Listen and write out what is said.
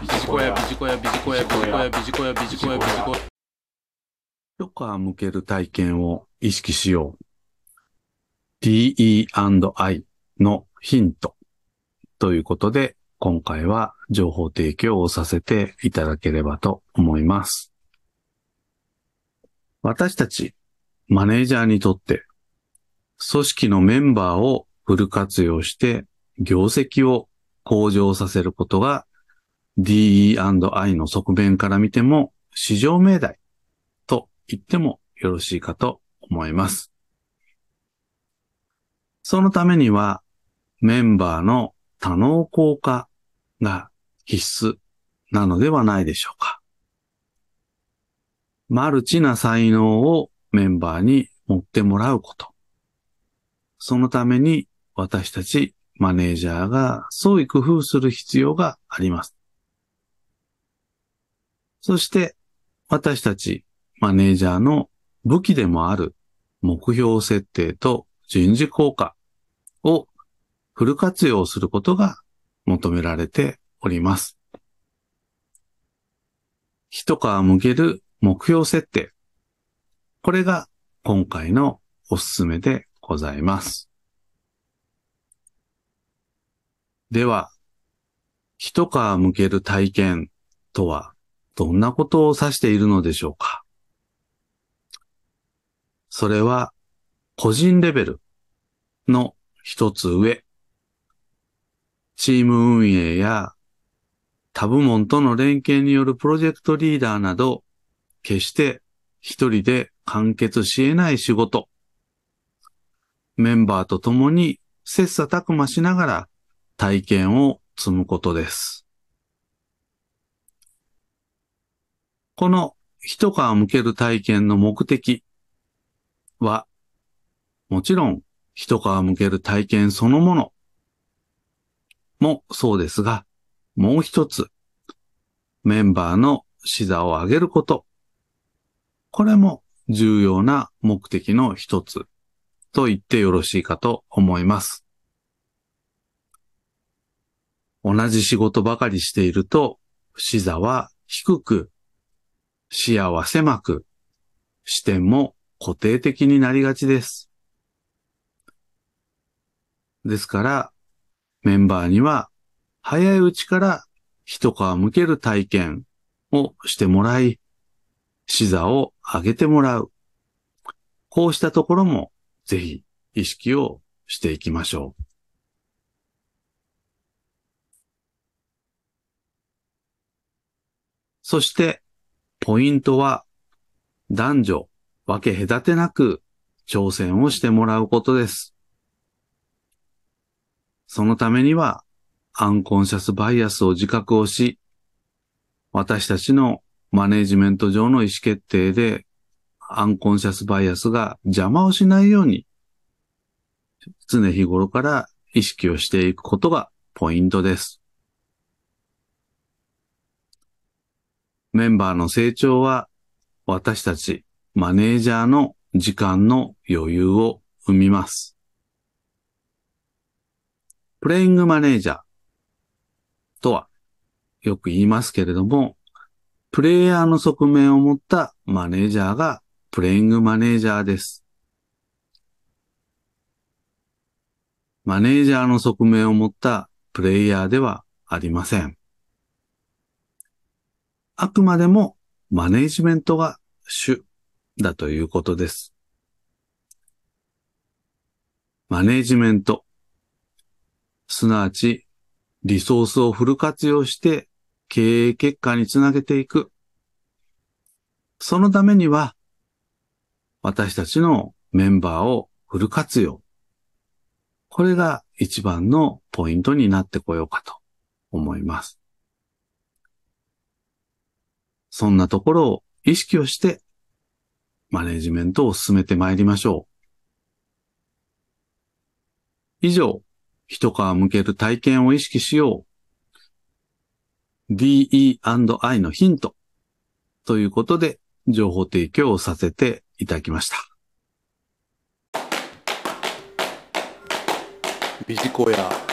ビジコヤビジコヤビジコヤビジコヤビジコヤビジコヤビジコヤ一皮向ける体験を意識しよう。DE&I のヒントということで、今回は情報提供をさせていただければと思います。私たちマネージャーにとって、組織のメンバーをフル活用して業績を向上させることが DE&I の側面から見ても市場命題と言ってもよろしいかと思います。そのためにはメンバーの多能効果が必須なのではないでしょうか。マルチな才能をメンバーに持ってもらうこと。そのために私たちマネージャーが創意工夫する必要があります。そして私たちマネージャーの武器でもある目標設定と人事効果をフル活用することが求められております。一皮向ける目標設定。これが今回のおすすめでございます。では、一皮向ける体験とはどんなことを指しているのでしょうか？それは個人レベルの一つ上、チーム運営や他部門との連携によるプロジェクトリーダーなど、決して一人で完結し得ない仕事。メンバーと共に切磋琢磨しながら体験を積むことです。この一皮向ける体験の目的は、もちろん一皮向ける体験そのものもそうですが、もう一つ、メンバーの視座を上げること。これも重要な目的の一つと言ってよろしいかと思います。同じ仕事ばかりしていると、視座は低く、視野は狭く、視点も固定的になりがちです。ですから、メンバーには早いうちから一皮向ける体験をしてもらい、視座を上げてもらう。こうしたところもぜひ意識をしていきましょう。そして、ポイントは男女分け隔てなく挑戦をしてもらうことです。そのためには、アンコンシャスバイアスを自覚をし、私たちのマネジメント上の意思決定で、アンコンシャスバイアスが邪魔をしないように、常日頃から意識をしていくことがポイントです。メンバーの成長は、私たちマネージャーの時間の余裕を生みます。プレイングマネージャーとはよく言いますけれども、プレイヤーの側面を持ったマネージャーがプレイングマネージャーです。マネージャーの側面を持ったプレイヤーではありません。あくまでもマネージメントが主だということです。マネージメント、すなわちリソースをフル活用して経営結果につなげていく。そのためには、私たちのメンバーをフル活用。これが一番のポイントになってこようかと思います。そんなところを意識をして、マネジメントを進めてまいりましょう。以上、一皮向ける体験を意識しよう。DE&I のヒント。ということで、情報提供をさせていただきました。ビジコヤ